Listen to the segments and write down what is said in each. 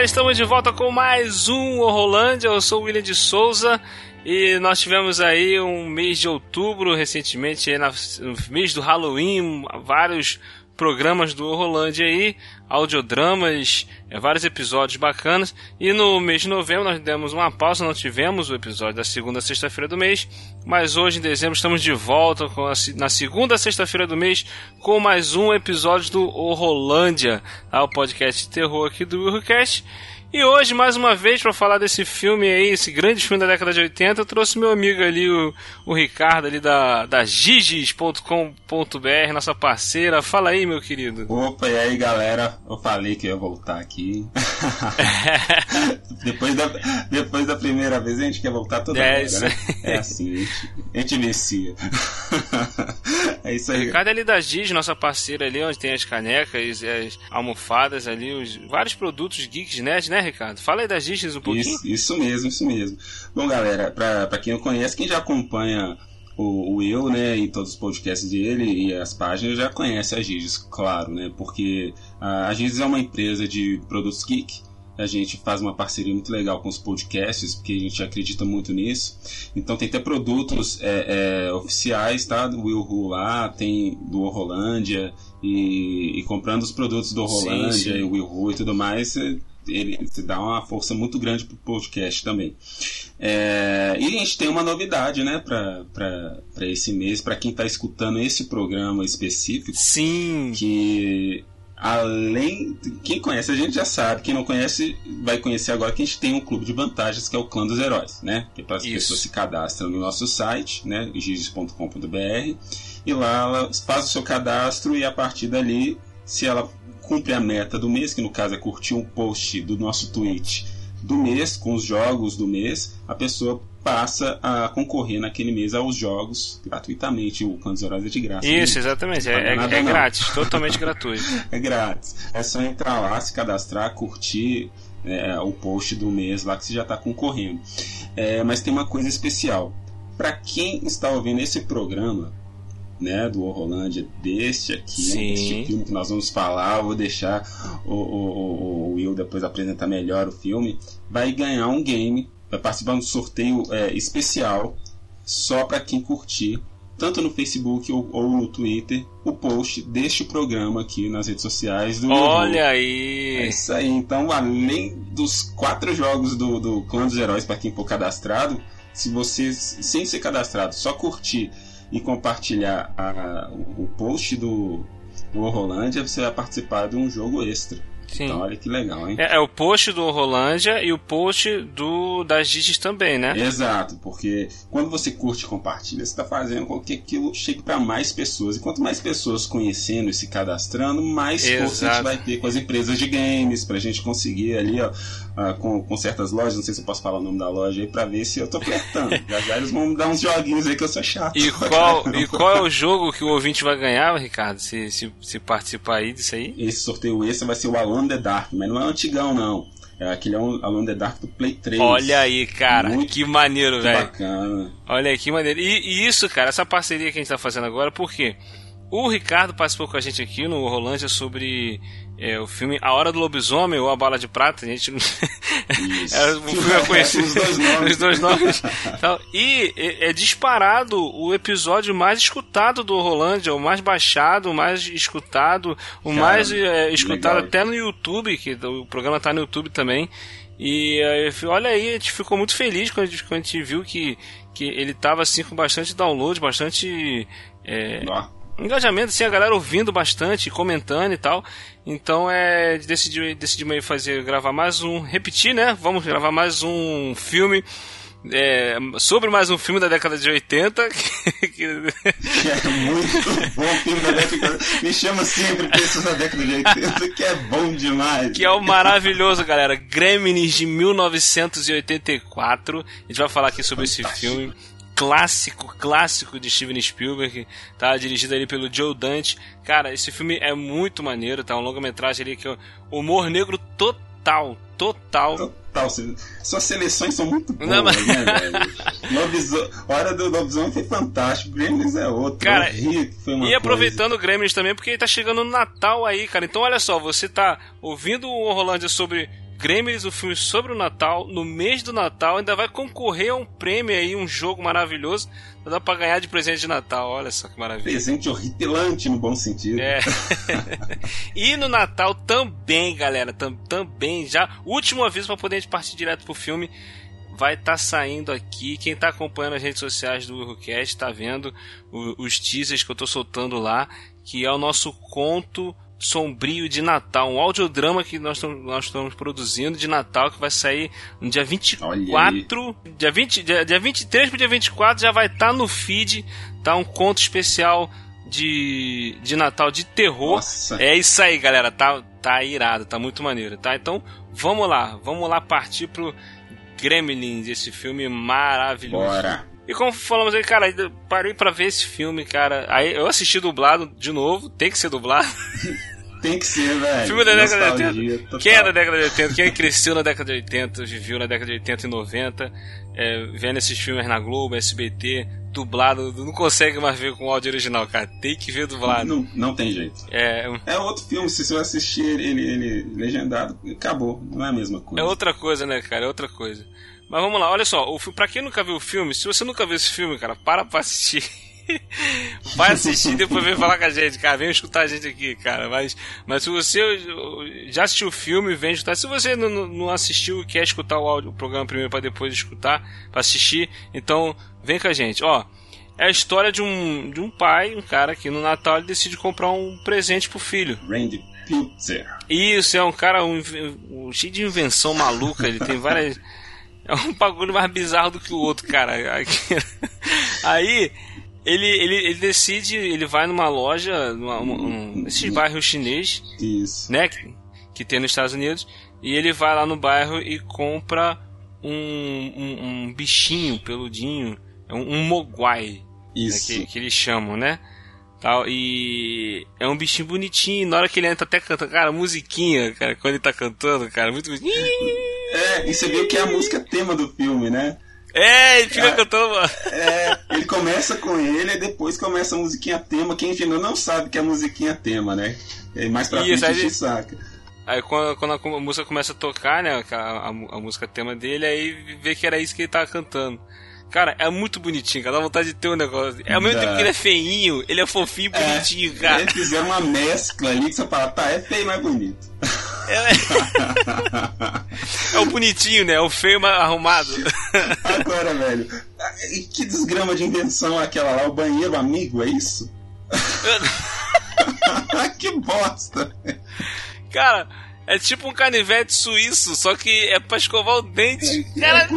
Galera, estamos de volta com mais um Horrolândia. Eu sou o William de Souza e nós tivemos aí um mês de outubro recentemente, no mês do Halloween, vários programas do Horrolândia aí, audiodramas, é, vários episódios bacanas. E no mês de novembro nós demos uma pausa, não tivemos o episódio da segunda sexta-feira do mês, mas hoje em dezembro estamos de volta com a, na segunda sexta-feira do mês com mais um episódio do Horrolândia, tá? o podcast de terror aqui do Willcast. E hoje, mais uma vez, para falar desse filme aí, esse grande filme da década de 80, eu trouxe meu amigo ali, o, o Ricardo, ali da, da Gigis.com.br, nossa parceira. Fala aí, meu querido. Opa, e aí, galera? Eu falei que eu ia voltar aqui. depois, da, depois da primeira vez, a gente quer voltar toda É hora, isso né? É assim, a gente, a gente inicia. é isso O aí. Ricardo é ali da Giz, nossa parceira ali, onde tem as canecas, as almofadas ali, os vários produtos geeks nerd, né, Ricardo? Fala aí da Giz um pouquinho. Isso, isso mesmo, isso mesmo. Bom, galera, pra, pra quem não conhece, quem já acompanha o, o Will, né, e todos os podcasts dele e as páginas, já conhece a Giges, claro, né, porque a, Giges é uma empresa de produtos geek, a gente faz uma parceria muito legal com os podcasts, porque a gente acredita muito nisso. Então tem até produtos é, é, oficiais, tá? Do Will Who lá, tem do Horrolândia, e, e comprando os produtos do Sim, sim. e Will Who e tudo mais, ele você dá uma força muito grande pro podcast também. É, e a gente tem uma novidade, né, para esse mês, para quem está escutando esse programa específico, Sim. que além. Quem conhece a gente já sabe, quem não conhece vai conhecer agora que a gente tem um clube de vantagens que é o Clã dos Heróis, né? Que é para as Isso. pessoas se cadastram no nosso site, né? giges.com.br e lá ela faz o seu cadastro e a partir dali, se ela cumpre a meta do mês, que no caso é curtir um post do nosso tweet do mês, com os jogos do mês, a pessoa passa a concorrer naquele mês aos jogos gratuitamente. O dos Heróis é de graça. né? Isso, exatamente. É, é- Nada é não. grátis, totalmente gratuito. É grátis. É só entrar lá, se cadastrar, curtir é, o post do mês lá que você já está concorrendo. É, mas tem uma coisa especial. Para quem está ouvindo esse programa, né, do Horrolândia, deste aqui, Sim. este filme que nós vamos falar, vou deixar o, o- o- Will depois apresentar melhor o filme, vai ganhar um game, vai participar de um sorteio é, especial só para quem curtir tanto no Facebook ou, ou no Twitter, o post deste programa aqui nas redes sociais do Olha É aí. isso aí. Então, além dos quatro jogos do, do Clã dos Heróis para quem for cadastrado, se você, sem ser cadastrado, só curtir e compartilhar a- o post do, do Horrolândia, você vai participar de um jogo extra. Sim. Então, olha que legal, hein? É, é o post do Rolândia e o post do das Digis também, né? Exato, porque quando você curte e compartilha, você está fazendo com que aquilo chegue para mais pessoas. E quanto mais pessoas conhecendo e se cadastrando, mais força a gente Exato. vai ter com as empresas de games, para a gente conseguir ali, ó, ah, com, com certas lojas, não sei se eu posso falar o nome da loja aí, para ver se eu tô apertando. já já eles vão me dar uns joguinhos aí que eu sou chato. E qual, e qual é o jogo que o ouvinte vai ganhar, Ricardo, se, se, se participar aí disso aí? Esse sorteio esse vai ser o in the Dark, mas não é antigão, não. É aquele Alone in the Dark do Play 3. Olha aí, cara, Muito que maneiro, velho. bacana. Olha aí, que maneiro. E, e isso, cara, essa parceria que a gente tá fazendo agora, por quê? O Ricardo participou com a gente aqui no Rolândia sobre é, o filme A Hora do Lobisomem ou A Bala de Prata. A gente. É, o filme é conhecido. Os dois nomes. Os dois nomes. Tal. E é é disparado o episódio mais escutado do Rolândia, o mais baixado, o mais escutado, o Cara, mais é, escutado legal. até no YouTube, que o programa tá no YouTube também. E é, olha aí, a gente ficou muito feliz quando a gente, quando a gente viu que, que ele tava assim com bastante download, bastante é, engajamento, assim, a galera ouvindo bastante, comentando e tal. Então é. Decidi, decidimos aí fazer, gravar mais um. Repetir, né? Vamos gravar mais um filme é, sobre mais um filme da década de 80. Que, que... é muito bom filme da década Me chama sempre pessoas da década de 80, que é bom demais. Que é o maravilhoso, galera. Gremlins de 1984. A gente vai falar aqui sobre Fantástico. esse filme clássico, clássico de Steven Spielberg, tá? Dirigido ali pelo Joe Dante. Cara, esse filme é muito maneiro, tá? Um longa-metragem ali que é humor negro total, total. Total. Suas seleções são muito boas, Não, mas... né, velho? Hora do Lobisomem foi fantástico, Gremlins é outro. Cara, e aproveitando o Gremlins também, porque tá chegando no Natal aí, cara. Então olha só, você tá ouvindo o Rolândia sobre Gremlins, o filme sobre o Natal, no mês do Natal, ainda vai concorrer a um prêmio aí, um jogo maravilhoso. Dá pra ganhar de presente de Natal, olha só que maravilha. Presente horripilante no bom sentido. É. e no Natal também, galera, tam, também, já, último aviso para poder partir direto pro filme. Vai estar tá saindo aqui. Quem está acompanhando as redes sociais do Urcast está vendo os teasers que eu estou soltando lá, que é o nosso conto sombrio de Natal, um audiodrama que nós, nós estamos produzindo de Natal que vai sair no dia 24, dia, 20, dia, dia 23 pro dia 24 já vai estar tá no feed, tá um conto especial de, de Natal de terror. Nossa. É isso aí, galera, tá tá irado, tá muito maneiro, tá? Então, vamos lá, vamos lá partir pro Gremlins, esse filme maravilhoso. Bora. E como falamos aí, cara, parei para ver esse filme, cara. Aí eu assisti dublado de novo, tem que ser dublado. Tem que ser, velho. Filme da década de 80. Quem é da década de 80? Quem cresceu na década de 80, viveu na década de 80 e 90, é, vendo esses filmes na Globo, SBT, dublado, não consegue mais ver com o áudio original, cara. Tem que ver dublado. Não, não tem jeito. É, é outro filme, se você assistir ele, ele legendado, acabou. Não é a mesma coisa. É outra coisa, né, cara? É outra coisa. Mas vamos lá, olha só, o, pra quem nunca viu o filme, se você nunca viu esse filme, cara, para pra assistir. Vai assistir e depois vem falar com a gente, cara. Vem escutar a gente aqui, cara. Mas, mas se você já assistiu o filme, vem escutar. Se você não, não assistiu e quer escutar o, áudio, o programa primeiro para depois escutar, para assistir, então vem com a gente. Ó, é a história de um, de um pai, um cara que no Natal ele decide comprar um presente pro filho. Randy Pilzer. Isso, é um cara um, um, cheio de invenção maluca. Ele tem várias. É um bagulho mais bizarro do que o outro, cara. Aí ele, ele, ele decide, ele vai numa loja, numa, um, esses bairros chineses, Isso. né, que, que tem nos Estados Unidos, e ele vai lá no bairro e compra um, um, um bichinho peludinho, um, um moguai, né, que, que eles chamam, né? Tal, e é um bichinho bonitinho, na hora que ele entra até canta, cara, musiquinha, cara, quando ele tá cantando, cara, muito É, e você viu que é a música tema do filme, né? É, ele fica é, cantando. É, ele começa com ele e depois começa a musiquinha tema. Quem ainda não sabe que é a musiquinha tema, né? E mais pra Isso, frente saca. Aí quando, quando, a música começa a tocar, né? A, a, a, música tema dele, aí vê que era isso que ele tava cantando. Cara, é muito bonitinho, cara. Dá vontade de ter um negócio. É ao mesmo tempo que ele é feinho, ele é fofinho e é, bonitinho, cara. Eles fizeram uma mescla ali que você fala, tá, é feio, mas é bonito. É, é o bonitinho, né? É o feio arrumado. Agora, velho, que desgrama de invenção aquela lá, o banheiro amigo, é isso? que bosta! Cara, é tipo um canivete suíço, só que é pra escovar o dente. Cara,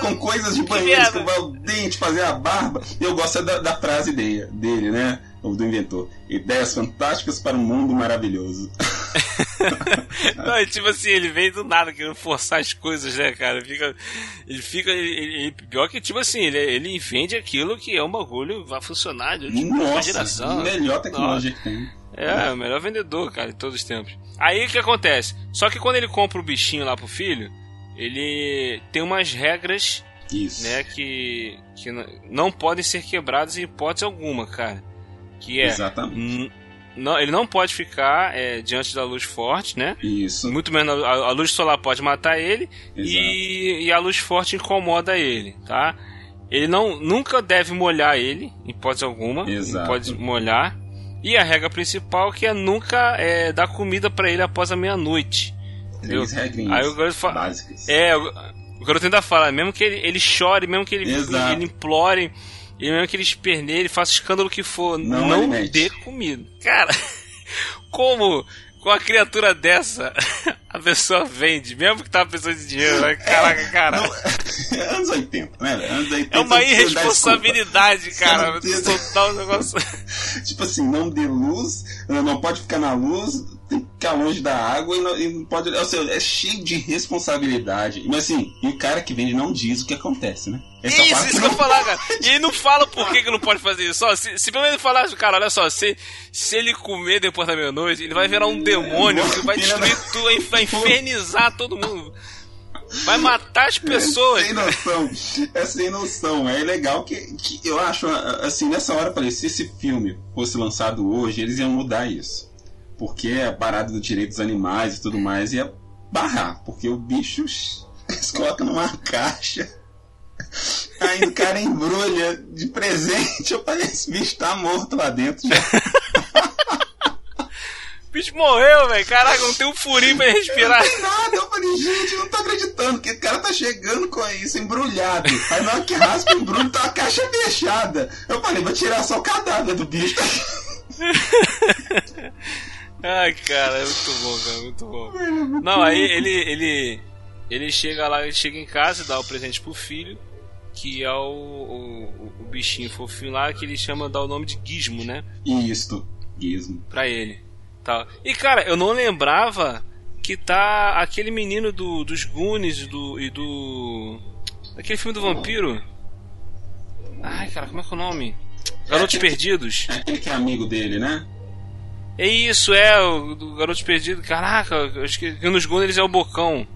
com coisas de banheiro, escovar o dente, fazer a barba. Eu gosto da, da frase dele, dele, né? Ou do inventor. Ideias fantásticas para um mundo maravilhoso. Não, é tipo assim, ele vem do nada querendo forçar as coisas, né, cara? Fica, ele fica. Ele, ele, pior que, tipo assim, ele, ele vende aquilo que é um bagulho, vai funcionar de última geração. Melhor tecnologia que tem. É, o melhor vendedor, cara, de todos os tempos. Aí o que acontece? Só que quando ele compra o bichinho lá pro filho, ele tem umas regras, Isso. né, que, que não podem ser quebradas em hipótese alguma, cara. Que é. Exatamente. Não, ele não pode ficar é, diante da luz forte, né? Isso. Muito menos a, a luz solar pode matar ele e, e, a luz forte incomoda ele, tá? Ele não nunca deve molhar ele, em hipótese alguma. Exato. Não pode molhar. E a regra principal que é nunca é, dar comida para ele após a meia-noite. Três regrinhas Aí o garoto fala, básicas. É, o, o garoto ainda fala, mesmo que ele, ele chore, mesmo que ele, ele implore, e mesmo que ele esperneie, ele faça escândalo que for, não, não dê comida. Cara, como com a criatura dessa a pessoa vende, mesmo que tava precisando de dinheiro. Né? Caraca, cara. Não, anos 80, né? Anos 80, é uma irresponsabilidade, cara. Soltar o negócio. tipo assim, não dê luz, não pode ficar na luz, tem que ficar longe da água e não, e não pode. Ou seja, é cheio de responsabilidade. Mas assim, e o cara que vende não diz o que acontece, né? Essa isso, isso que eu falar, cara. E ele não fala por que, que não pode fazer isso. Só, se, se pelo menos falar, cara, olha só, se, se ele comer depois da meia-noite, ele vai virar um demônio que vai destruir tudo, vai infernizar todo mundo. Vai matar as pessoas. É sem noção. É sem noção. É legal que, que eu acho, assim, nessa hora eu falei, se esse filme fosse lançado hoje, eles iam mudar isso. Porque a parada do direito dos animais e tudo mais ia barrar. Porque o bicho eles colocam numa caixa Aí o cara embrulha de presente. Eu falei, esse bicho tá morto lá dentro já. O bicho morreu, velho. Caraca, não tem um furinho pra respirar. Não tem nada. Eu falei, gente, não tô acreditando que o cara tá chegando com isso, embrulhado. Aí na hora que raspa o embrulho, tá a caixa fechada. Eu falei, vou tirar só o cadáver do bicho. Ai, cara, é muito bom, cara, muito bom. Não, aí ele, ele, ele chega lá, ele chega em casa, dá o presente pro filho que é o, o, o, bichinho fofinho lá que ele chama, dá o nome de Gizmo, né? Isso, Gizmo. Pra ele. Tá. E cara, eu não lembrava que tá aquele menino do, dos Goonies do, e do. Aquele filme do vampiro. Ai, cara, como é que é o nome? Garotos é Perdidos. É aquele que é amigo dele, né? É isso, é, o do Garotos Perdidos. Caraca, acho que nos Goonies é o Bocão.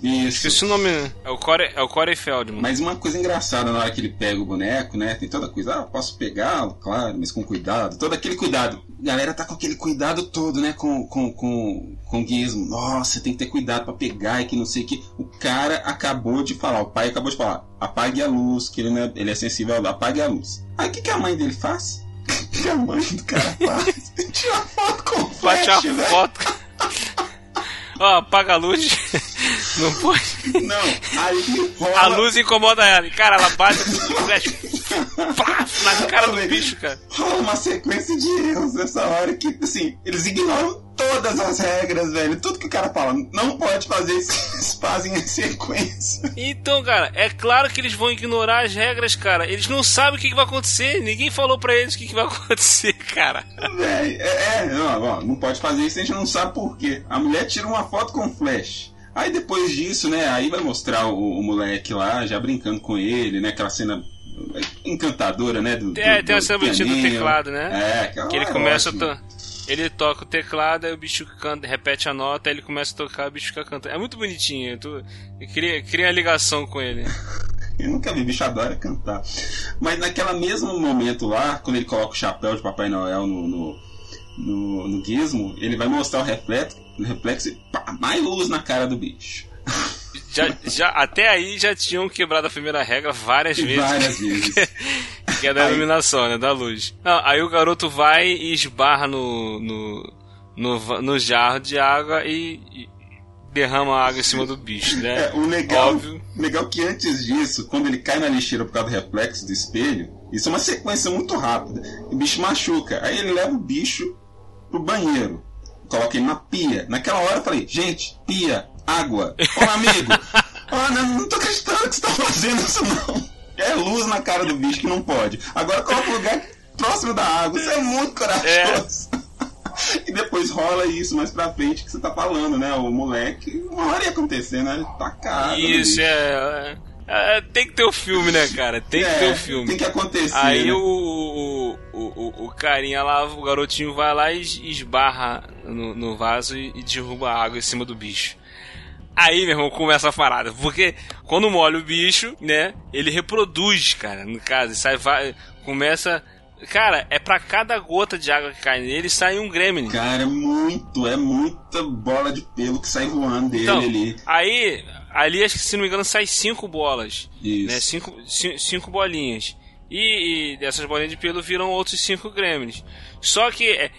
Isso. Esqueci o nome. É o, Corey, é o Corey Feldman. Mas uma coisa engraçada na hora que ele pega o boneco, né? Tem toda coisa. Ah, posso pegá-lo, claro, mas com cuidado. Todo aquele cuidado. A galera tá com aquele cuidado todo, né? Com, com, com, com o Gizmo. Nossa, tem que ter cuidado para pegar e que não sei o que. O cara acabou de falar, o pai acabou de falar: apague a luz, que ele, né, ele é sensível, apague a luz. Aí o que, que a mãe dele faz? O que a mãe do cara faz? Tira foto com flash, Bate a foto. Ó, apaga a luz. Não pode. Não, aí rola... A luz incomoda ela. Cara, ela bate na cara do bicho, cara. Rola uma sequência de erros nessa hora que, assim, eles ignoram todas as regras, velho. Tudo que o cara fala, não pode fazer isso, eles fazem em sequência. Então, cara, é claro que eles vão ignorar as regras, cara. Eles não sabem o que, que vai acontecer. Ninguém falou para eles o que, que vai acontecer, cara. Véi, é, é não, não pode fazer isso, a gente não sabe por quê. A mulher tira uma foto com flash. Aí depois disso, né, aí vai mostrar o, o moleque lá, já brincando com ele, né, aquela cena encantadora, né? Do, é, do, tem a cena do teclado, né? É, que, que ele começa a. Ele toca o teclado, aí o bicho canta, repete a nota, aí ele começa a tocar, o bicho fica cantando. É muito bonitinho, tu cria, cria a ligação com ele. Eu nunca vi, bicho adora cantar. Mas naquele mesmo momento lá, quando ele coloca o chapéu de Papai Noel no, no, no, no gizmo, ele vai mostrar o reflexo, o reflexo e pá, mais luz na cara do bicho. Já, já, até aí já tinham quebrado a primeira regra várias vezes. Várias vezes. que é da aí... iluminação, né? Da luz. Não, aí o garoto vai e esbarra no, no, no, no jarro de água e, e derrama água em cima do bicho, né? É, o legal, Óbvio. legal que antes disso, quando ele cai na lixeira por causa do reflexo do espelho, isso é uma sequência muito rápida. O bicho machuca. Aí ele leva o bicho pro banheiro. Coloca ele na pia. Naquela hora eu falei, gente, pia, água. Ô amigo, não, não tô acreditando que você tá fazendo isso não. É luz na cara do bicho que não pode. Agora coloca um lugar próximo da água. Isso é muito corajoso. É. E depois rola isso mais pra frente que você tá falando, né? O moleque, uma hora ia acontecer, né? Tá caro. Isso, é, é, Tem que ter o filme, né, cara? Tem é, que ter o filme. Tem que acontecer. Aí né? o, o, o, o, carinha lá, o garotinho vai lá e esbarra no, no vaso e, e derruba a água em cima do bicho. Aí, meu irmão, começa a parada. Porque quando molha o bicho, né? Ele reproduz, cara, no caso. Sai, vai, começa. Cara, é para cada gota de água que cai nele, sai um gremlin. Cara, é muito, é muita bola de pelo que sai voando dele então, ali. Aí, ali, acho que se não me engano, sai cinco bolas. Isso. Né? Cinco, cinco bolinhas. E, e dessas bolinhas de pelo viram outros cinco gremlins. Só que é,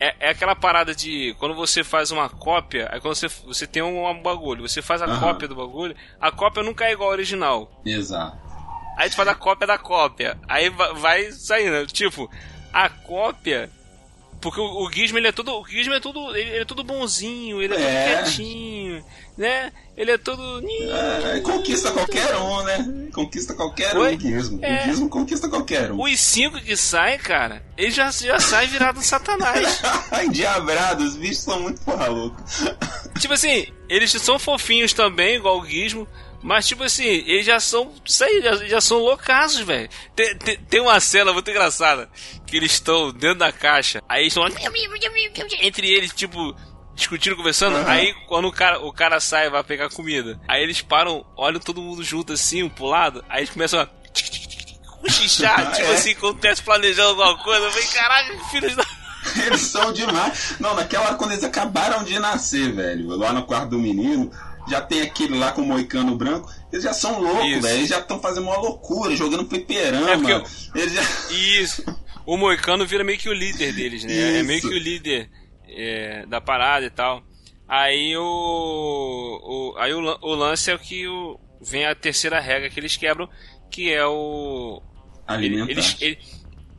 é, é, aquela parada de quando você faz uma cópia, aí quando você, você tem um bagulho, você faz a uhum. cópia do bagulho, a cópia nunca é igual ao original. Exato. Aí tu faz a cópia da cópia. Aí vai saindo. Tipo, a cópia Porque o, o Gizmo, ele é todo. O Gizmo é todo. Ele, ele é todo bonzinho, ele é, é. todo quietinho, né? Ele é todo. É, conquista qualquer um, né? Conquista qualquer Oi? um, o Gizmo. É. O Gizmo conquista qualquer um. Os cinco que saem, cara, ele já, já sai virado satanás. Endiabrado, os bichos são muito porra louca. Tipo assim, eles são fofinhos também, igual o Gizmo. Mas, tipo assim, eles já são. Isso aí, já, já são loucaços, velho. Tem, tem, tem, uma cena muito engraçada. Que eles estão dentro da caixa. Aí eles estão. Entre eles, tipo, discutindo, conversando. Uhum. Aí quando o cara, o cara sai e vai pegar comida. Aí eles param, olham todo mundo junto assim, um pro lado. Aí eles começam a. Cochichar, tipo é. assim, quando estivesse planejando alguma coisa. Eu falei, caralho, filhos da. Eles são demais. Não, naquela hora quando eles acabaram de nascer, velho. Lá no quarto do menino já tem aquele lá com o moicano branco, eles já são loucos, velho. Eles já estão fazendo uma loucura, jogando fliperama. É eles já... Isso. O moicano vira meio que o líder deles, né? Isso. É meio que o líder é, da parada e tal. Aí o, o aí o, o, lance é o que o, vem a terceira regra que eles quebram, que é o alimentar. Eles, eles,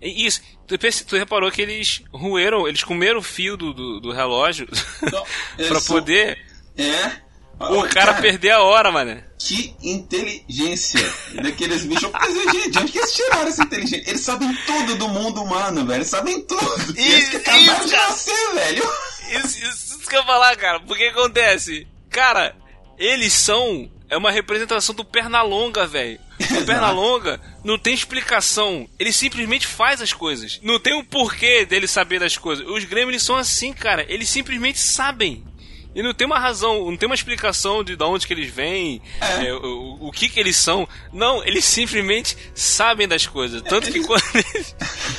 isso. Tu, tu, reparou que eles roeram, eles comeram o fio do, do, do relógio para poder. É. O cara, cara perder a hora, mano. Que inteligência daqueles bichos. Mas, gente, de onde que eles tiraram essa inteligência? Eles sabem tudo do mundo humano, velho. Eles sabem tudo. E, eles que acabaram de nascer, velho. Isso, isso, isso que eu ia falar, cara. Porque acontece? Cara, eles são. É uma representação do Pernalonga, velho. O Pernalonga não tem explicação. Ele simplesmente faz as coisas. Não tem um porquê dele saber das coisas. Os Gremlins são assim, cara. Eles simplesmente sabem. E não tem uma razão, não tem uma explicação de, de onde que eles vêm, é. É, o, o, que que eles são. Não, eles simplesmente sabem das coisas. Tanto que quando eles,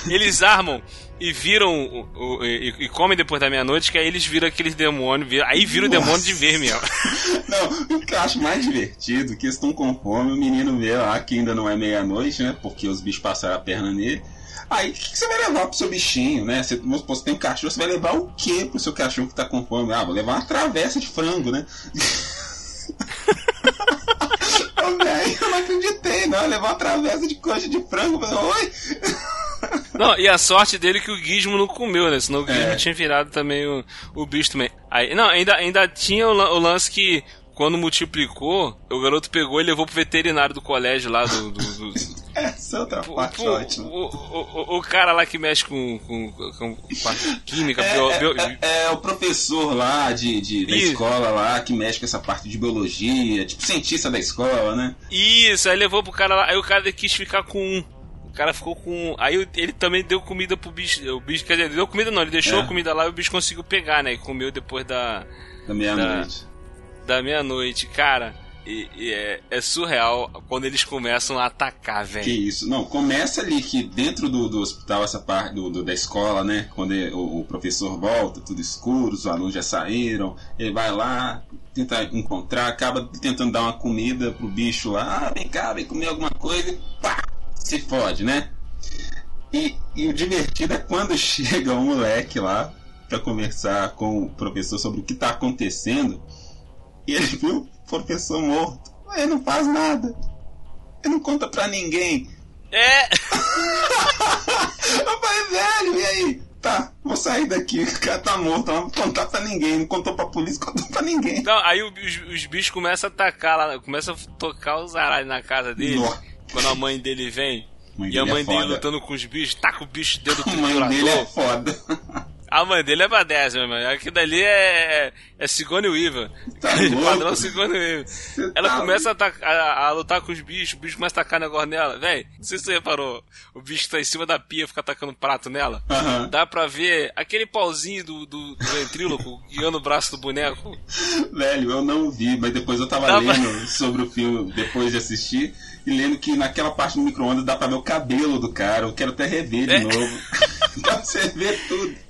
eles armam e viram o, o, e, e, comem depois da meia-noite, que aí eles viram aqueles demônios, viram, aí viram o demônio de verme, ó. Não, o que eu acho mais divertido, que eles estão com fome, o menino vê lá que ainda não é meia-noite, né? Porque os bichos passaram a perna nele. Aí o que, que, você vai levar pro seu bichinho, né? Você, você tem um cachorro, você vai levar o que pro seu cachorro que tá com fome? Ah, vou levar uma travessa de frango, né? Eu não acreditei, não. Levar uma travessa de coxa de frango. Oi! Não, e a sorte dele é que o Gizmo não comeu, né? Senão o Gizmo é. tinha virado também o, o bicho também. Aí, não, ainda, ainda tinha o, o lance que quando multiplicou, o garoto pegou e levou pro veterinário do colégio lá do. do, do... Essa é outra parte o, ótima. O, o, o, cara lá que mexe com, com, com, com química, é, bio, é, bio... É, é, o professor lá de, de da escola lá que mexe com essa parte de biologia, tipo cientista da escola, né? Isso, aí levou pro cara lá, aí o cara quis ficar com um. O cara ficou com. Aí ele também deu comida pro bicho. O bicho, quer dizer, deu comida não, ele deixou é. a comida lá e o bicho conseguiu pegar, né? E comeu depois da. Da meia-noite da meia-noite, cara. E, e é, é, surreal quando eles começam a atacar, velho. Que isso. Não, começa ali que dentro do, do hospital, essa parte do, do da escola, né? Quando ele, o, o, professor volta, tudo escuro, os alunos já saíram. Ele vai lá, tenta encontrar, acaba tentando dar uma comida pro bicho lá. Ah, vem cá, vem comer alguma coisa e pá! Se fode, né? E, e o divertido é quando chega um moleque lá para conversar com o professor sobre o que tá acontecendo e ele viu professor morto. Ele não faz nada. Ele não conta pra ninguém. É! eu falei, velho, e aí? Tá, vou sair daqui, o cara tá morto, não vou contar pra ninguém, não contou pra polícia, contou pra ninguém. Não, aí os, os bichos começam a atacar lá, começam a tocar os aralhos na casa dele. Nossa. Quando a mãe dele vem. Mãe e a mãe é dele lutando com os bichos, taca o bicho dentro do triturador. A mãe dele é foda. A mãe dele é badass, meu irmão. Aquilo dali é, é Sigourney Weaver. Tá Padrão Sigourney Weaver. Ela tá começa a, a, a, lutar com os bichos, o bicho começa a tacar negócio nela. Véi, não sei se você reparou. O bicho tá em cima da pia, fica atacando prato nela. Uhum. Dá pra ver aquele pauzinho do, do, do ventríloco guiando o braço do boneco. Velho, eu não vi, mas depois eu tava Dá lendo sobre o filme, depois de assistir e lendo que naquela parte do micro-ondas dá pra ver o cabelo do cara. Eu quero até rever de é. novo. dá pra você ver tudo.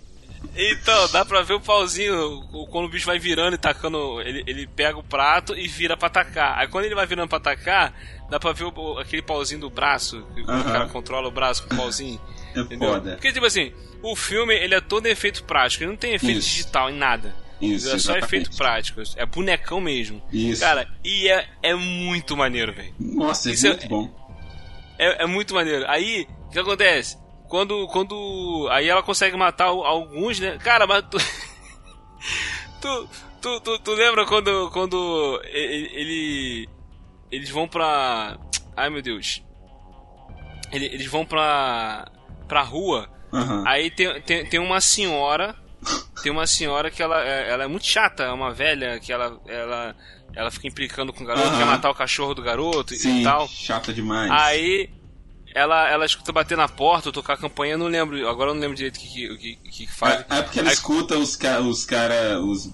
Então, dá pra ver o pauzinho, quando o bicho vai virando e tacando, ele, ele pega o prato e vira pra atacar. Aí quando ele vai virando pra atacar, dá pra ver o, aquele pauzinho do braço, que uhum. o cara controla o braço com o pauzinho. É entendeu? foda. Porque, tipo assim, o filme ele é todo efeito prático, ele não tem efeito Isso. digital em nada. Isso, é só efeito prático, é bonecão mesmo. Isso. Cara, e é, é muito maneiro, velho. Nossa, é Isso muito é, bom. É, é muito maneiro. Aí, o que acontece? Quando, quando. Aí ela consegue matar alguns, né? Cara, mas tu. tu, tu, tu, tu, lembra quando, quando ele, ele. Eles vão pra. Ai meu Deus. Eles vão pra. pra rua. Aham. Aí tem, tem, tem uma senhora. Tem uma senhora que ela, é- ela é muito chata, é uma velha que ela, ela, ela fica implicando com o garoto, Aham. quer matar o cachorro do garoto Sim, e tal. chata demais. Aí ela, ela escuta bater na porta, ou tocar a campainha, eu não lembro, agora eu não lembro direito o que, que, que, que faz. É, é porque ela Aí- escuta os caras, os cara, os,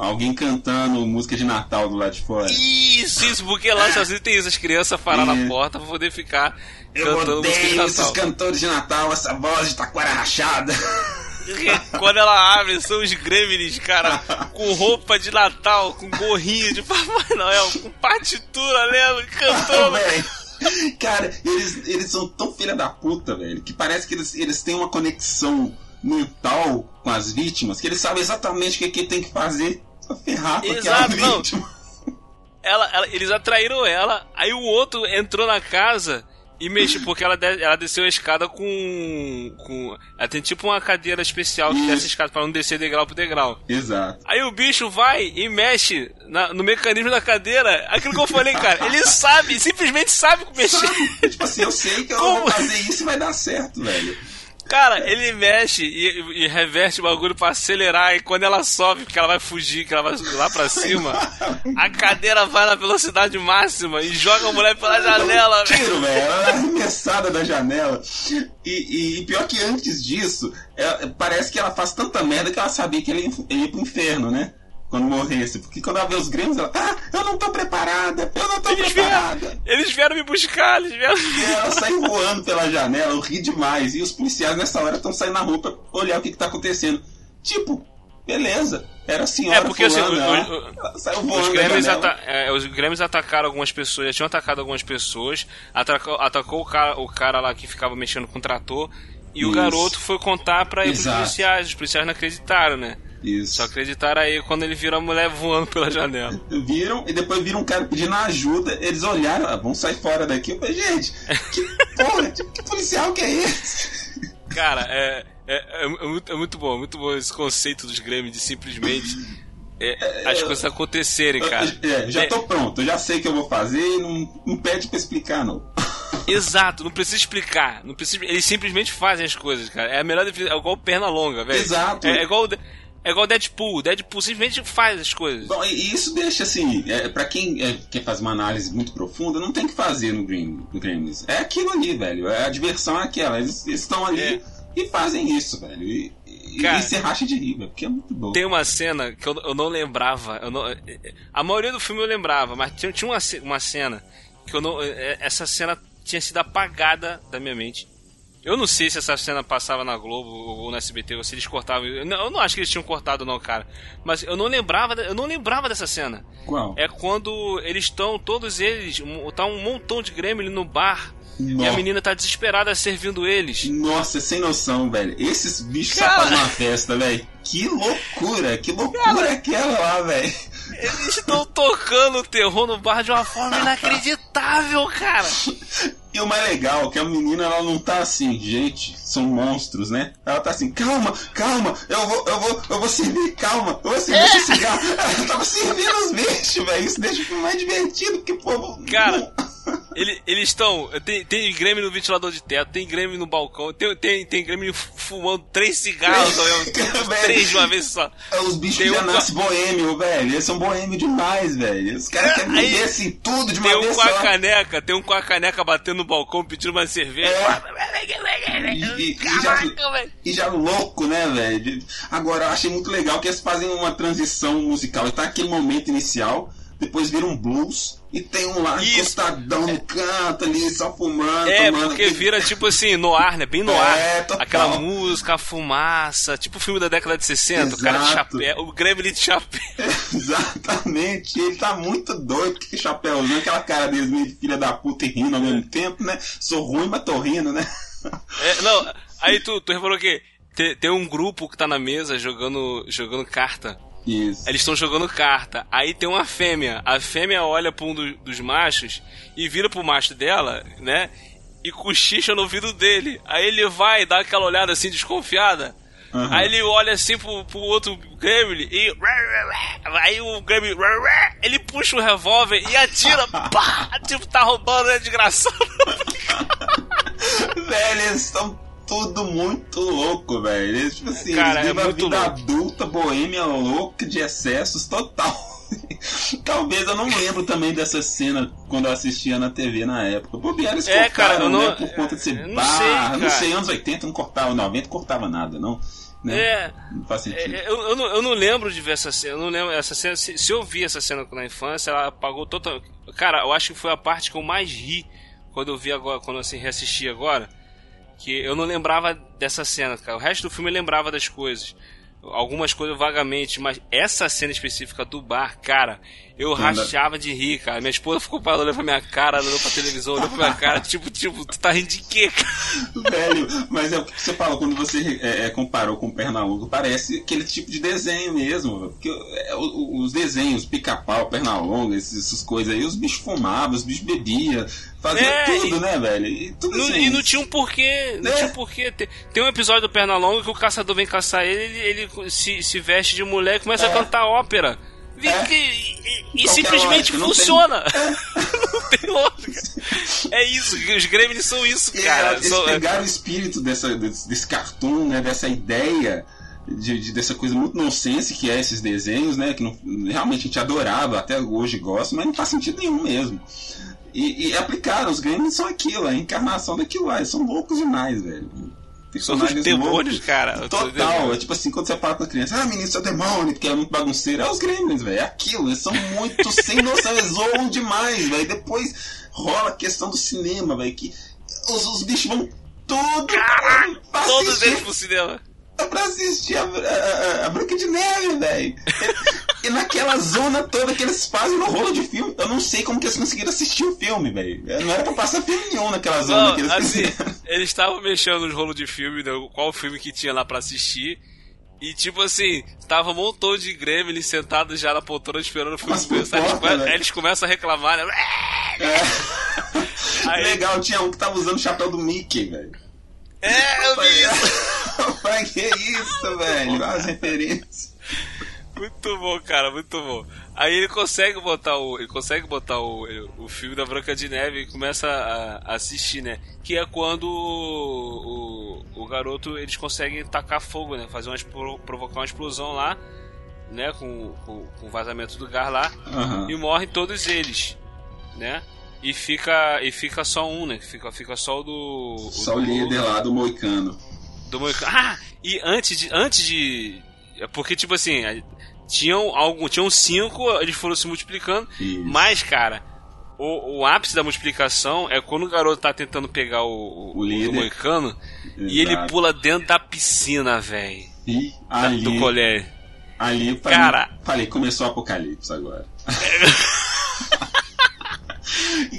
alguém cantando música de Natal do lado de fora. Isso, isso, porque lá Unidos tem isso, as crianças parar na É. porta pra poder ficar Eu cantando música de odeio esses Natal. cantores de Natal, essa voz de taquara rachada. Quando ela abre, são os gremlins, cara, com roupa de Natal, com gorrinho de Papai Noel, com partitura, lembra? Cantando. Cara, eles, eles são tão filha da puta, velho, que parece que eles, eles têm uma conexão mental com as vítimas, que eles sabem exatamente o que, que tem que fazer pra ferrar com Exato, aquela não. vítima. Ela, ela- eles atraíram ela, aí o outro entrou na casa e mexeu, porque ela, de- ela desceu a escada com, com. Ela tem tipo uma cadeira especial que desce a escada pra não descer degrau por degrau. Exato. Aí o bicho vai e mexe na- no mecanismo da cadeira. Aquilo que eu falei, cara, ele sabe, simplesmente sabe mexer. Sabe? tipo assim, eu sei que eu Como? vou fazer isso e vai dar certo, velho. Cara, ele mexe e, e reverte o bagulho pra acelerar. E quando ela sobe, porque ela vai fugir, que ela vai lá pra cima, a cadeira vai na velocidade máxima e joga a mulher pela janela, velho. Tiro, velho. Ela é arremessada da janela. E, e- pior que antes disso, é- parece que ela faz tanta merda que ela sabia que ela ia, ia pro inferno, né? Quando morresse. Porque quando ela vê os Grêmios, ela. Ah, eu não tô preparada! Eu não tô Eles preparada! vieram, eles vieram me buscar, eles vieram. E ela sai voando pela janela, eu ri demais. E os policiais nessa hora estão saindo na rua pra olhar o que, que tá acontecendo. Tipo, beleza. Era a senhora É, porque, assim, fulana, o- ela- o- ela saiu Os voando da Grêmios, ata é, os Grêmios atacaram algumas pessoas, já tinham atacado algumas pessoas, atacou, atacou o, cara, o cara lá que ficava mexendo com o trator, e o Isso. garoto foi contar pros Exato. policiais. Os policiais não acreditaram, né? Isso. Só acreditaram aí quando ele viram a mulher voando pela janela. viram e depois viram um cara pedindo ajuda. Eles olharam, ah, vamos sair fora daqui. Eu falei, gente, que porra, que, policial que é esse? Cara, é, é, é, é muito, é muito bom, muito bom esse conceito dos Grêmios de simplesmente é, as coisas acontecerem, cara. É, já É, tô pronto, eu já sei o que eu vou fazer, não, não pede pra explicar, não. Exato, não precisa explicar. Não precisa, eles simplesmente fazem as coisas, cara. É a melhor definição. É igual perna longa, velho. Exato. É, é igual. É igual Deadpool. Deadpool simplesmente faz as coisas. Bom, e isso deixa assim, é, para quem é, quer fazer uma análise muito profunda, não tem que fazer no, Green, no Gremlins. É aquilo ali, velho. É, a diversão é aquela. Eles eles estão ali É. e fazem isso, velho. E, e, Cara, e você racha de rir, velho, porque é muito bom. Tem uma cena que eu, eu não lembrava. Eu não, a maioria do filme eu lembrava, mas tinha, tinha uma, uma cena que eu não. é, Essa cena tinha sido apagada da minha mente. Eu não sei se essa cena passava na Globo ou no SBT, ou se eles cortavam. Eu não, eu não acho que eles tinham cortado, não, cara. Mas eu não lembrava, eu não lembrava dessa cena. Qual? É quando eles estão, todos eles, tá um montão de gremlin no bar. E a Nossa. menina tá desesperada servindo eles. Nossa, sem noção, velho. Esses bichos Cara. só uma festa, velho. Que loucura, que loucura é aquela lá, velho. Eles estão tocando o terror no bar de uma forma inacreditável, cara. E o mais legal é que a menina ela não tá assim, gente, são monstros, né? Ela tá assim, calma, calma, eu vou, eu vou, eu vou servir, calma, eu vou servir esse cigarro. Ela tava servindo os bichos, velho. Isso deixa o filme mais divertido, porque, pô. Cara, Ele- eles estão. Tem, tem Grêmio no ventilador de teto, tem Grêmio no balcão, tem, tem, tem Grêmio fumando três cigarros ao mesmo tempo, três de uma vez só. Os bichos Tem já um nascem boêmio, velho. Eles são boêmio demais, velho. Os caras É, querem aí viver assim tudo de uma Tem um vez com a só. caneca, tem um com a caneca batendo no balcão pedindo uma cerveja. E- e- e Caraca, já- velho. E já louco, né, velho? De- Agora, eu achei muito legal que eles fazem uma transição musical. Tá aquele momento inicial, depois vira um blues, e tem um lá Isso. encostadão no canto ali, só fumando, É, tomando. porque aquele- vira tipo assim, no ar, né? Bem no ar. É. Aquela música, a fumaça, tipo o filme da década de 60, o cara de Exato. chapéu, o Gremlin de chapéu. Exatamente, ele tá muito doido, porque chapéuzinho, aquela cara deles meio de filha da puta e rindo ao mesmo tempo, né? Sou ruim, mas tô rindo, né? É, não, aí tu, tu reparou que tem, tem um grupo que tá na mesa jogando, jogando carta. Isso. Eles estão jogando carta. Aí tem uma fêmea. A fêmea olha pra um do- dos machos e vira pro macho dela, né? e cochicha no ouvido dele. Aí ele vai dar aquela olhada assim desconfiada. Uhum. Aí ele olha assim pro, pro outro Gremlin e. Aí o Gremlin. Ele puxa o revólver e atira. pá! Tipo, tá roubando, é desgraçado. Velho, eles estão tudo muito louco, velho. Eles, tipo assim, Cara, eles é a vida louco. adulta, boêmia, louca, de excessos total. Talvez eu não lembro também dessa cena quando eu assistia na TV na época. Bobear eles é, cortaram, cara, não, né? Por conta de ser não barra, sei, não sei, anos 80 não cortava, 90 cortava nada, não. Né? É, não faz sentido. É, eu, eu, não, eu não lembro de ver essa cena. Eu não lembro essa cena. Se, se eu vi essa cena na infância, ela apagou total. Cara, eu acho que foi a parte que eu mais ri quando eu vi agora, quando eu assim, reassisti agora. Que eu não lembrava dessa cena, cara. O resto do filme eu lembrava das coisas algumas coisas vagamente, mas essa cena específica do bar, cara, eu rachava de rir, cara. Minha esposa ficou parada olhando pra minha cara, olhando pra televisão, olhando pra minha cara, tipo, tipo, tu tá rindo de quê, cara? Velho, mas é o que você falou, quando você é, é, comparou com o Pernalonga, parece aquele tipo de desenho mesmo. Porque é, os desenhos, pica-pau, Pernalonga, essas coisas aí, os bichos fumavam, os bichos bebiam, Fazia é, tudo, e, né, velho? E, tudo no, assim. e não tinha um porquê. Não é. tinha um porquê. Tem, tem, um episódio do Pernalonga que o caçador vem caçar ele, ele, ele se, se veste de mulher e começa é. a cantar ópera. É. E, e, e simplesmente funciona. Não tem... não tem lógica. É isso, os Gremlins são isso, cara. eles são... pegaram o espírito dessa, desse, desse cartoon, né, dessa ideia. De, de, dessa coisa muito nonsense que é esses desenhos, né? Que não, realmente a gente adorava, até hoje gosta, mas não faz sentido nenhum mesmo. E, e aplicaram, os Gremlins são aquilo, a encarnação daquilo lá. Eles são loucos demais, velho. Os demônios, cara. Total. É tipo assim, quando você fala com a criança, ah, menino, seu demônio, porque é muito bagunceiro. É os Gremlins, velho. É aquilo. Eles são muito sem noção, eles zoam demais, velho. Depois rola a questão do cinema, velho, que os, os bichos vão tudo. Caraca, todos eles pro cinema pra assistir a, a, a Branca de Neve, velho. e naquela zona toda que eles fazem no rolo de filme, eu não sei como que eles conseguiram assistir o filme, velho. Não era pra passar filme nenhum naquela zona não, que eles assim, fizeram. Eles estavam mexendo nos rolos de filme, né, qual filme que tinha lá pra assistir. E tipo assim, tava um montão de gremlins sentados já na poltrona esperando o filme começar. Eles, come... Aí eles começam a reclamar, né? É. Aí... Legal, tinha um que tava usando o chapéu do Mickey, velho. É, eu vi isso. Mas que isso, velho? As referências. Muito bom, cara, muito bom. Aí ele consegue botar o. Ele consegue botar o, o filme da Branca de Neve e começa a, a assistir, né? Que é quando o, o, o, garoto eles conseguem tacar fogo, né? Fazer uma, provocar uma explosão lá, né? Com, com, com o vazamento do gás lá. Uhum. E morrem todos eles, né? E fica, e fica só um, né? Fica, fica só o do. Só o, líder lá do Moicano. Do Moicano. Ah! E antes de. Antes de. É porque, tipo assim, tinham algum, tinham cinco, eles foram se multiplicando. Isso. Mas, cara, o, o, ápice da multiplicação é quando o garoto tá tentando pegar o, o, o Moicano e ele pula dentro da piscina, velho. Do colégio. Ali, cara, falei, começou o apocalipse agora.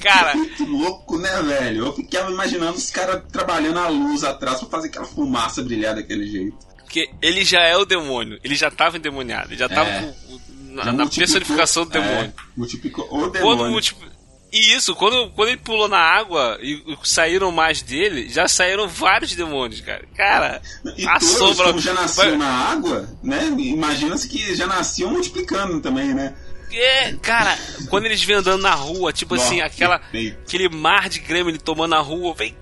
Cara. Muito louco, né, velho? Eu ficava imaginando os caras trabalhando a luz atrás pra fazer aquela fumaça brilhar daquele jeito. Porque ele já é o demônio, ele já tava endemoniado, ele já tava é. na, na personificação do demônio. É, multiplicou o demônio. Quando. E isso, quando, quando ele pulou na água e saíram mais dele, já saíram vários demônios, cara. Cara, e a todos, sombra. Como já nasciam na água, né? Imagina-se que já nasciam multiplicando também, né? É, cara, quando eles vêm andando na rua, tipo Nossa, assim, aquela, aquele mar de grêmio tomando a rua, vem,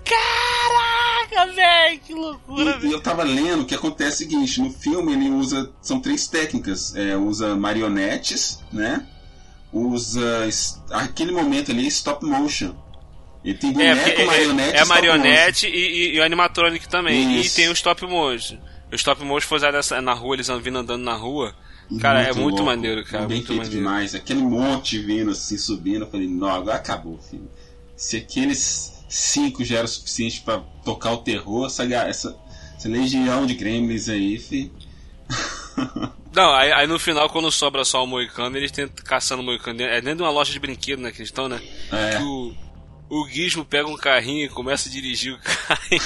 caraca, velho, que loucura, e, e, eu tava lendo que acontece o seguinte, no filme ele usa, são três técnicas, é, usa marionetes, né, usa, aquele momento ali, stop motion. E tem é, boneco, é, marionete É, é marionete e, e, e, o animatronic também, Isso. e tem o stop motion. O stop motion foi usado na rua, eles vindo andando na rua, Cara, muito é muito louco, maneiro, cara. Bem muito feito maneiro. demais. Aquele monte vindo assim, subindo. Eu falei, não, agora acabou, filho. Se aqueles cinco já era o suficiente para tocar o terror, essa, essa, essa legião de gremlins aí, filho. Não, aí, aí, no final, quando sobra só o Moicano, eles tentam caçando o Moicano. É dentro de uma loja de brinquedo, né? Que eles estão, né? É. Que o, o Gizmo pega um carrinho e começa a dirigir o carrinho.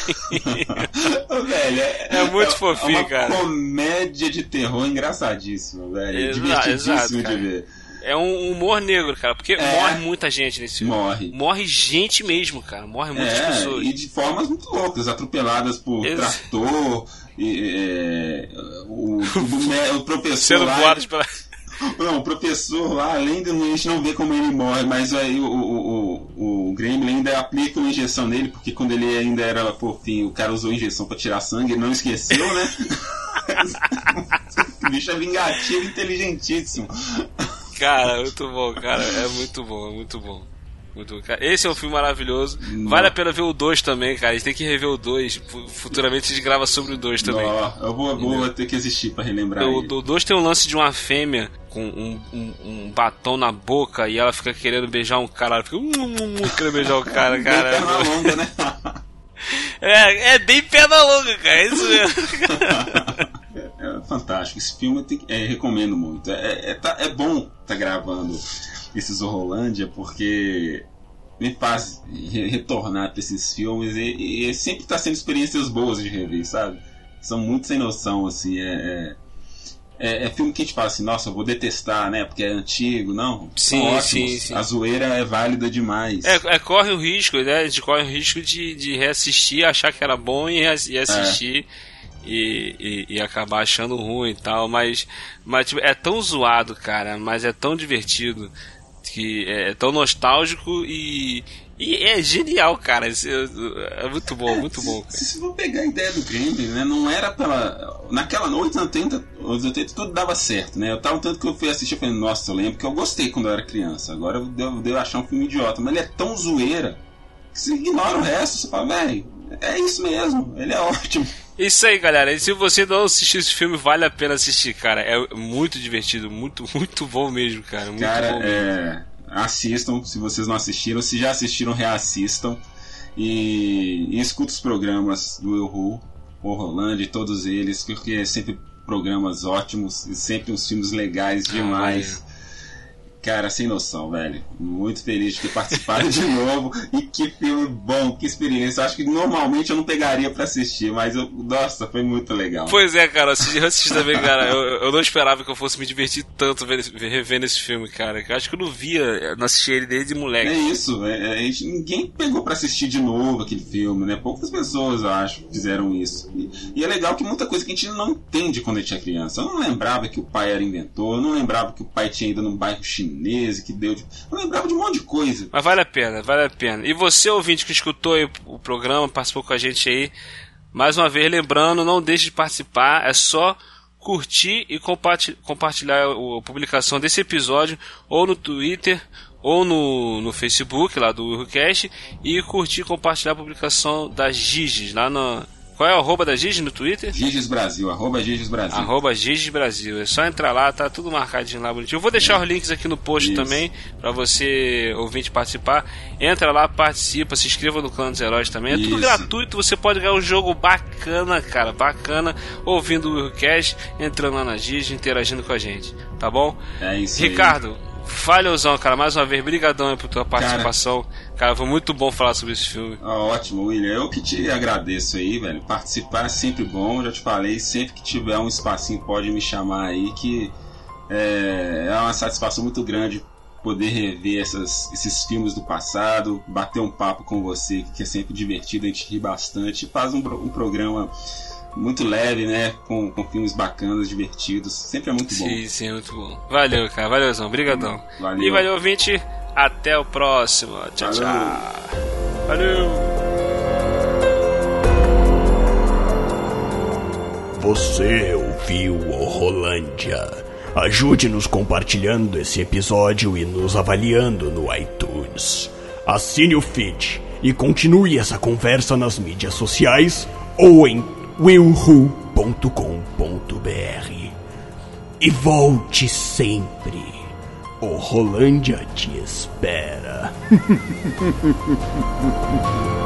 velho, é, é muito é, fofinho, é uma cara. comédia de terror engraçadíssima, velho. Exa Divertidíssimo exato, de ver. É um humor negro, cara, porque é, morre muita gente nesse filme. Morre. Morre gente mesmo, cara. Morre muitas é, pessoas. E de formas muito loucas, atropeladas por Ex trator, e, é, o, o, o, professor. Sendo lá, pela... Não, o professor lá, além de a gente não ver como ele morre, mas aí o, o, o, o Gremlin ainda aplica uma injeção nele, porque quando ele ainda era fofinho, o cara usou a injeção pra tirar sangue, ele não esqueceu, né? o bicho é vingativo inteligentíssimo. Cara, muito bom, cara. É muito bom, é muito bom. Muito, esse é um filme maravilhoso. Não. Vale a pena ver o 2 também, cara. A gente tem que rever o 2. Futuramente a gente grava sobre o 2 também. Não, eu vou, vou ter que assistir pra relembrar. O 2 tem um lance de uma fêmea com um, um, um, batom na boca e ela fica querendo beijar um cara. Ela fica um, um, querendo beijar o cara, cara. Bem perna longa, né? é, é bem perna longa, cara. É isso mesmo. é, é, fantástico. Esse filme é, recomendo muito. É, é, tá, é bom estar tá gravando esses Horrolândia, porque me faz retornar para esses filmes e, e sempre está sendo experiências boas de rever, sabe? São muito sem noção, assim, é, é, é, filme que a gente fala assim, nossa, eu vou detestar, né? Porque é antigo, não. Sim, sim, sim. A zoeira é válida demais. É, é, corre o risco, né? A gente corre o risco de, de reassistir, achar que era bom e, e assistir. É. E, e, e, acabar achando ruim e tal, mas, mas tipo, é tão zoado, cara, mas é tão divertido que é tão nostálgico e, e é genial, cara. É muito bom, muito bom. Se, se for pegar a ideia do Gremlin, né? Não era pela. Naquela noite, 80, os 80 tudo dava certo, né? Eu tava um tanto que eu fui assistir e falei, nossa, eu lembro que eu gostei quando eu era criança. Agora eu devo, devo achar um filme idiota. Mas ele é tão zoeira que você ignora o resto, você fala, velho, é isso mesmo, ele é ótimo. Isso aí, galera. E se você não assistiu esse filme, vale a pena assistir, cara. É muito divertido, muito, muito bom mesmo, cara. Muito cara, bom mesmo. É... assistam, se vocês não assistiram. Se já assistiram, reassistam. E, e escuta os programas do Eu o Rolando e todos eles, porque é sempre programas ótimos e sempre uns filmes legais ah, demais. Ah, Cara, sem noção, velho. Muito feliz de ter participado de novo. E que filme bom, que experiência. Acho que normalmente eu não pegaria para assistir, mas eu, nossa, foi muito legal. Pois é, cara, assisti, assisti também, cara. Eu, eu não esperava que eu fosse me divertir tanto revendo esse filme, cara. Eu acho que eu não via, não assisti ele desde moleque. É isso, é, é, ninguém pegou para assistir de novo aquele filme, né? Poucas pessoas, eu acho, fizeram isso. E, e, é legal que muita coisa que a gente não entende quando a gente é criança. Eu não lembrava que o pai era inventor, eu não lembrava que o pai tinha ido num bairro chinês chinesa que deu. De... Eu lembrava de um monte de coisa. Mas vale a pena, vale a pena. E você, ouvinte, que escutou o programa, participou com a gente aí, mais uma vez lembrando, não deixe de participar, é só curtir e compartilhar a publicação desse episódio ou no Twitter ou no, no Facebook lá do Urcast e curtir e compartilhar a publicação das Giges lá no, qual é o arroba da Giges no Twitter? Giges Brasil, arroba Giges Brasil. Arroba Giges Brasil. É só entrar lá, tá tudo marcadinho lá bonitinho. Eu vou deixar os links aqui no post Isso. também, para você ouvinte participar. Entra lá, participa, se inscreva no Clã dos Heróis também. É Isso. tudo gratuito, você pode ganhar um jogo bacana, cara, bacana, ouvindo o Willcast, entrando lá na Giges, interagindo com a gente, tá bom? É isso Ricardo, aí. Valeu, cara. Mais uma vez, brigadão por tua participação. Cara, cara, foi muito bom falar sobre esse filme. Ótimo, William. Eu que te agradeço aí, velho. Participar é sempre bom. Já te falei, sempre que tiver um espacinho pode me chamar aí, que é, é uma satisfação muito grande poder rever essas, esses filmes do passado, bater um papo com você, que é sempre divertido, a gente ri bastante. Faz um, um programa muito leve, né? Com, com filmes bacanas, divertidos. Sempre é muito bom. Sim, sim, é muito bom. Valeu, cara. Valeuzão. Obrigadão. Valeu. E valeu, ouvinte. Até o próximo. Tchau, valeu. tchau. Valeu. Você ouviu o Rolândia. Ajude-nos compartilhando esse episódio e nos avaliando no iTunes. Assine o feed e continue essa conversa nas mídias sociais ou em willhu.com.br e volte sempre. O Rolândia te espera.